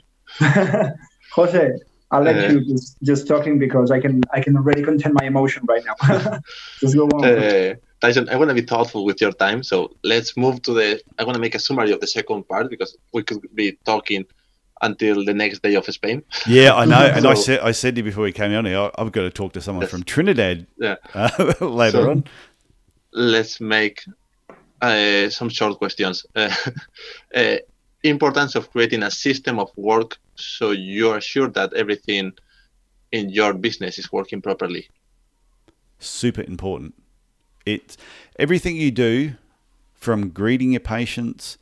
Jose, I'll let Uh, you just, just talking because I can I can already contain my emotion right now. just go on. Uh, Tyson, I want to be thoughtful with your time, so let's move to the. I want to make a summary of the second part because we could be talking until the next day of Spain. Yeah, I know. And I said, I said to you before we came on here, I've got to talk to someone Yes. from Trinidad Yeah. uh, later So- on. Let's make uh, some short questions. Uh, uh, importance of creating a system of work so you are sure that everything in your business is working properly. Super important. It's everything you do, from greeting your patients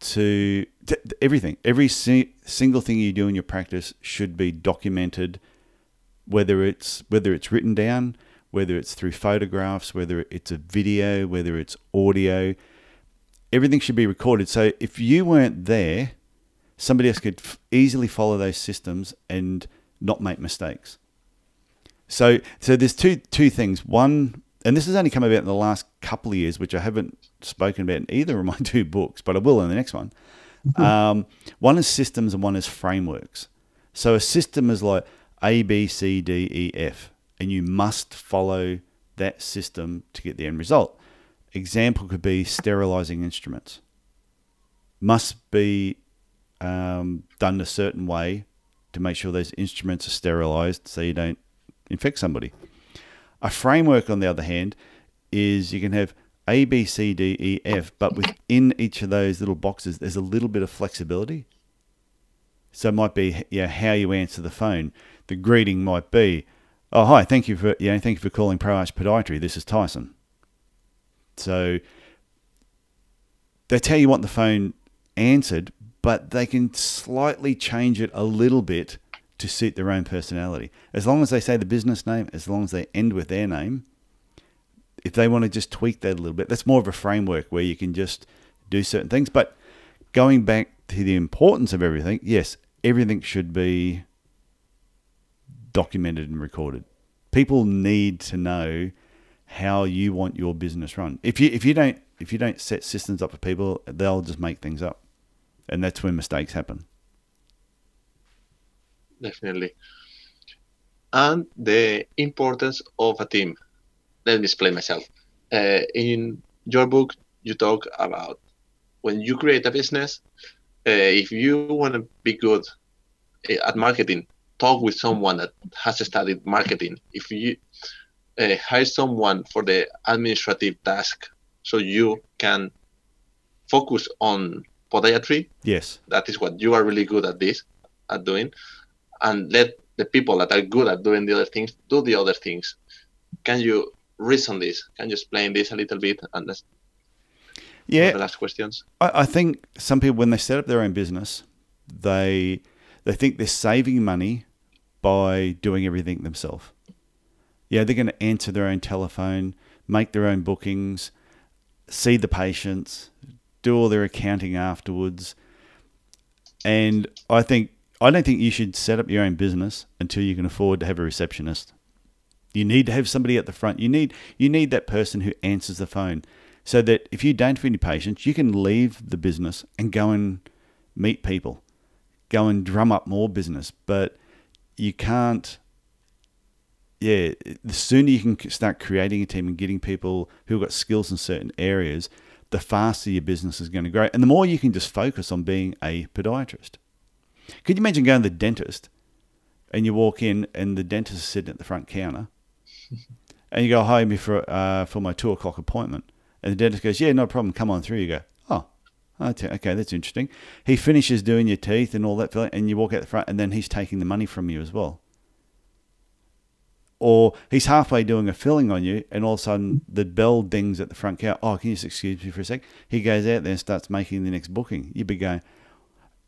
to, to everything. Every si- single thing you do in your practice should be documented, whether it's whether it's written down, whether it's through photographs, whether it's a video, whether it's audio. Everything should be recorded. So if you weren't there, somebody else could f- easily follow those systems and not make mistakes. So, so there's two two things. One, and this has only come about in the last couple of years, which I haven't spoken about in either of my two books, but I will in the next one. Um, one is systems and one is frameworks. So a system is like A, B, C, D, E, F, and you must follow that system to get the end result. Example could be sterilizing instruments. Must be um, done a certain way to make sure those instruments are sterilized so you don't infect somebody. A framework, on the other hand, is you can have A, B, C, D, E, F, but within each of those little boxes, there's a little bit of flexibility. So it might be you know, how you answer the phone. The greeting might be, "Oh, hi, thank you for you know, thank you for calling Pro Arch Podiatry. This is Tyson." So that's how you want the phone answered, but they can slightly change it a little bit to suit their own personality. As long as they say the business name, as long as they end with their name, if they want to just tweak that a little bit, that's more of a framework where you can just do certain things. But going back to the importance of everything, yes, everything should be documented and recorded. People need to know how you want your business run. If you if you don't if you don't set systems up for people, they'll just make things up, and that's when mistakes happen. Definitely. And the importance of a team. Let me explain myself. Uh, in your book, you talk about when you create a business, uh, if you want to be good uh, at marketing, talk with someone that has studied marketing. If you uh, hire someone for the administrative task, so you can focus on podiatry. Yes. That is what you are really good at this, at doing, and let the people that are good at doing the other things do the other things. Can you reason this? Can you explain this a little bit? And that's Yeah, the last questions. I, I think some people, when they set up their own business, they they think they're saving money by doing everything themselves. Yeah, they're going to answer their own telephone, make their own bookings, see the patients, do all their accounting afterwards. And I think I don't think you should set up your own business until you can afford to have a receptionist. You need to have somebody at the front. You need you need that person who answers the phone, so that if you don't have any patients, you can leave the business and go and meet people, go and drum up more business. But you can't. Yeah, the sooner you can start creating a team and getting people who've got skills in certain areas, the faster your business is going to grow, and the more you can just focus on being a podiatrist. Could you imagine going to the dentist and you walk in and the dentist is sitting at the front counter and you go, hi, me for, uh, for my two o'clock appointment. And the dentist goes, yeah, no problem. Come on through. You go, oh, okay, okay, that's interesting. He finishes doing your teeth and all that, filling, and you walk out the front and then he's taking the money from you as well. Or he's halfway doing a filling on you, and all of a sudden the bell dings at the front counter. Oh, can you just excuse me for a sec? He goes out there and starts making the next booking. You'd be going,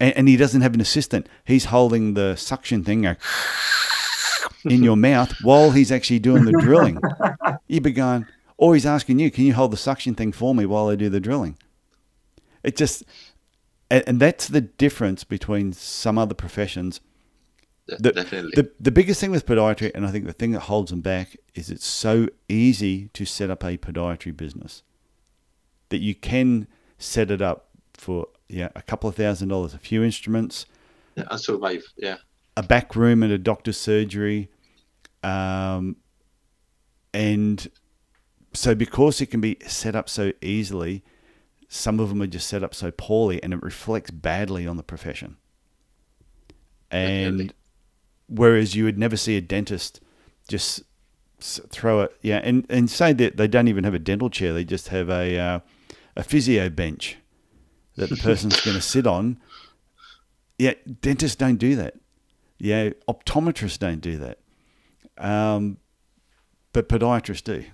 and, and he doesn't have an assistant. He's holding the suction thing going in your mouth while he's actually doing the drilling. You'd be going, or oh, he's asking you, can you hold the suction thing for me while I do the drilling? It just, and, and that's the difference between some other professions. The, Definitely. the, the biggest thing with podiatry, and I think the thing that holds them back, is it's so easy to set up a podiatry business that you can set it up for yeah a couple of thousand dollars, a few instruments, Yeah, and survive. Yeah. a back room at a doctor's surgery, um, and so because it can be set up so easily, some of them are just set up so poorly, and it reflects badly on the profession. And Definitely. whereas you would never see a dentist just throw it, yeah, and, and say that they don't even have a dental chair; they just have a uh, a physio bench that the person's going to sit on. Yeah, dentists don't do that. Yeah, optometrists don't do that. Um, but podiatrists do.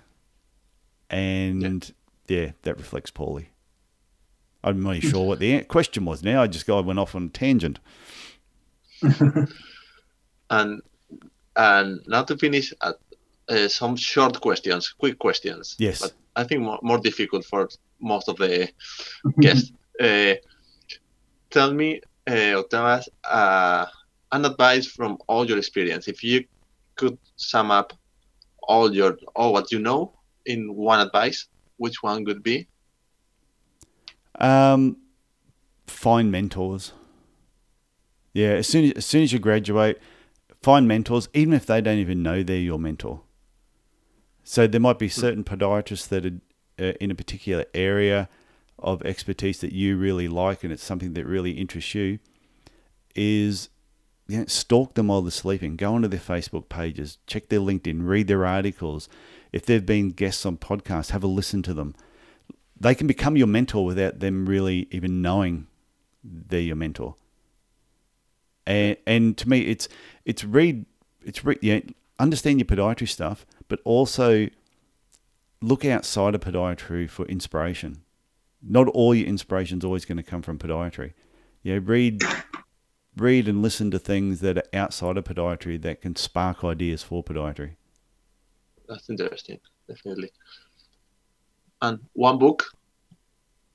And yeah. that reflects poorly. I'm not even sure what the question was now. I just I went off on a tangent. And and now to finish, uh, uh, some short questions, quick questions. Yes. But I think more, more difficult for most of the guests. Uh, tell me, uh, or tell us uh, an advice from all your experience. If you could sum up all your all what you know in one advice, which one would be? Um, find mentors. Yeah, as soon as, as soon as you graduate, find mentors, even if they don't even know they're your mentor. So there might be certain podiatrists that are uh, in a particular area of expertise that you really like, and it's something that really interests you. Is you know, stalk them while they're sleeping. Go onto their Facebook pages, check their LinkedIn, read their articles. If they've been guests on podcasts, have a listen to them. They can become your mentor without them really even knowing they're your mentor. And and to me, it's it's read it's read yeah, understand your podiatry stuff, but also look outside of podiatry for inspiration. Not all your inspiration is always going to come from podiatry. Yeah, read read and listen to things that are outside of podiatry that can spark ideas for podiatry. That's interesting, definitely. And one book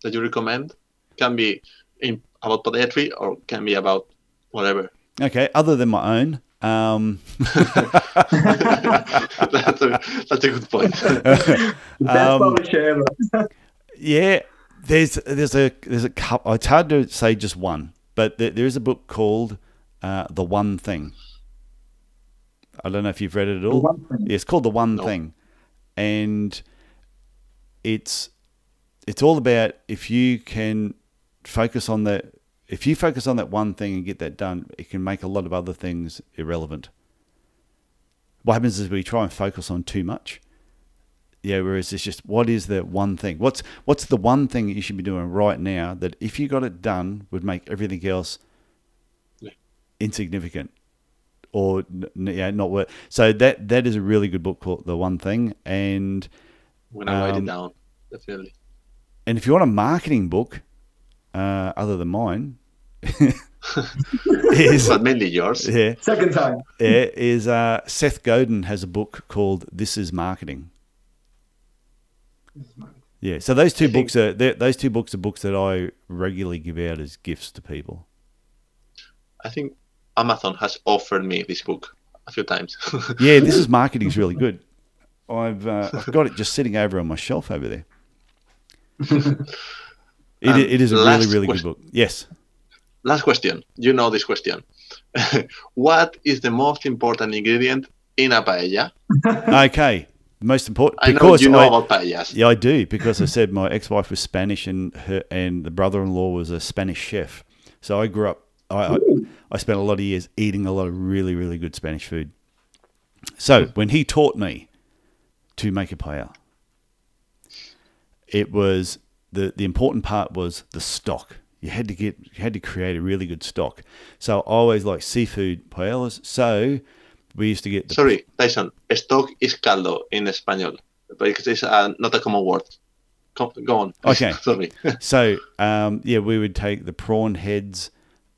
that you recommend can be in, about podiatry or can be about whatever. Okay, other than my own, um, that's, a, that's a good point. Best Um, publisher ever. yeah, there's there's a there's a couple. It's hard to say just one, but there, there is a book called uh, The One Thing. I don't know if you've read it at all. One thing. Yeah, it's called The One No. Thing, and it's it's all about if you can focus on that. If you focus on that one thing and get that done, it can make a lot of other things irrelevant. What happens is we try and focus on too much. Yeah, whereas it's just what is the one thing? What's what's the one thing that you should be doing right now that if you got it done would make everything else Yeah. insignificant or n- n- yeah, not worth. So that that is a really good book called The One Thing, and when I write Um, it down, definitely. and if you want a marketing book, uh, other than mine, is But mainly yours. yeah, Second time. yeah, is uh, Seth Godin has a book called This Is Marketing. Yeah, so those two I books are those two books are books that I regularly give out as gifts to people. I think Amazon has offered me this book a few times. Yeah, This Is Marketing is really good. I've uh, I've got it just sitting over on my shelf over there. It, it is a really really good book. Yes. Last question. You know this question. what is the most important ingredient in a paella? Okay. Most important I know because you know I, about paellas. Yeah, I do because I said my ex-wife was Spanish and her and the brother-in-law was a Spanish chef. So I grew up. I, I I spent a lot of years eating a lot of really really good Spanish food. So when he taught me to make a paella, it was the the important part was the stock. You had to get you had to create a really good stock. So I always like seafood paellas. So we used to get the Sorry, Tyson. Stock is caldo in Espanol, because it's uh, not a common word. Go, go on. Okay. Sorry. So um, yeah, we would take the prawn heads,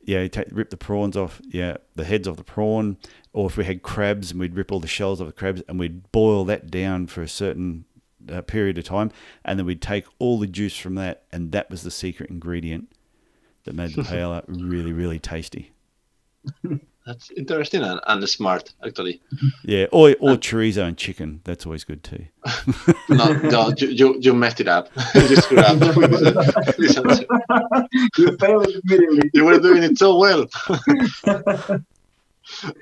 yeah, take rip the prawns off, yeah, the heads off the prawn, or if we had crabs, and we'd rip all the shells off the crabs, and we'd boil that down for a certain uh, period of time, and then we'd take all the juice from that, and that was the secret ingredient that made the paella really, really tasty. That's interesting and, and smart, actually. Yeah, or or chorizo and chicken. That's always good too. No, no, you, you, you messed it up. you screwed up. with this- this answer. You failed immediately. you were doing it so well.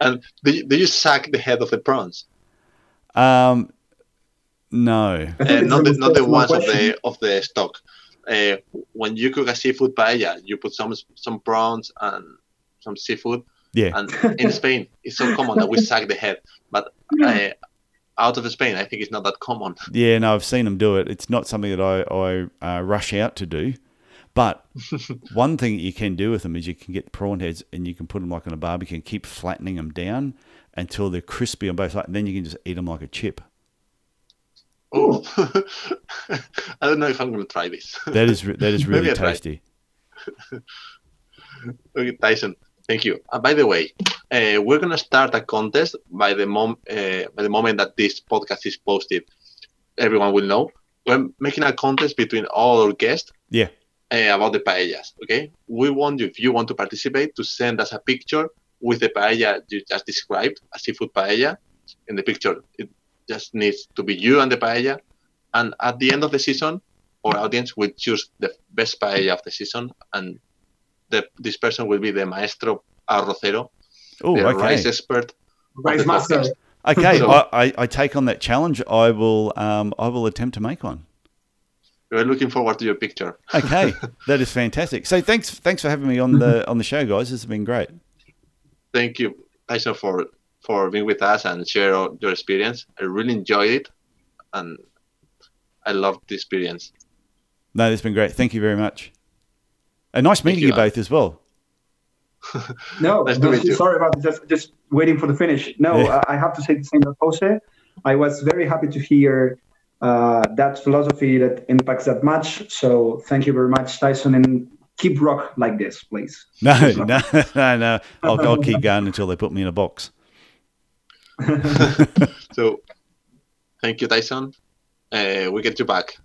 and do you, do you suck the head of the prawns? Um, no. I Uh, not the, not the misplaced ones of the of the stock. Uh, when you cook a seafood paella, you put some some prawns and some seafood. Yeah. And in Spain, it's so common that we suck the head. But uh, out of Spain, I think it's not that common. Yeah, no, I've seen them do it. It's not something that I, I uh, rush out to do. But one thing that you can do with them is you can get prawn heads and you can put them like on a barbecue and keep flattening them down until they're crispy on both sides. And then you can just eat them like a chip. Oh, I don't know if I'm going to try this. That is that is really tasty. Okay, Tyson, thank you. Uh, by the way, uh, we're gonna start a contest by the mom uh, by the moment that this podcast is posted. Everyone will know. We're making a contest between all our guests. Yeah. Uh, about the paellas. Okay, we want you if you want to participate to send us a picture with the paella you just described, a seafood paella. In the picture, it just needs to be you and the paella. And at the end of the season, our audience will choose the best paella of the season, and the, this person will be the maestro arrocero, Oh, the rice okay. expert. Rice master. Okay, So- I, I, I take on that challenge. I will um, I will attempt to make one. We're looking forward to your picture. Okay, that is fantastic. So thanks thanks for having me on the on the show, guys. This has been great. Thank you, Tyson, for for being with us and share your experience. I really enjoyed it, and I loved the experience. No, it's been great. Thank you very much. And nice meeting you, you both as well. No, Nice to no, sorry about just just waiting for the finish. No, Yeah. I I have to say the same as Jose. I was very happy to hear uh, that philosophy that impacts that much. So thank you very much, Tyson, and keep rock like this, please. No, no, no, no. I'll, I'll keep going until they put me in a box. So, thank you, Tyson. Uh, we get you back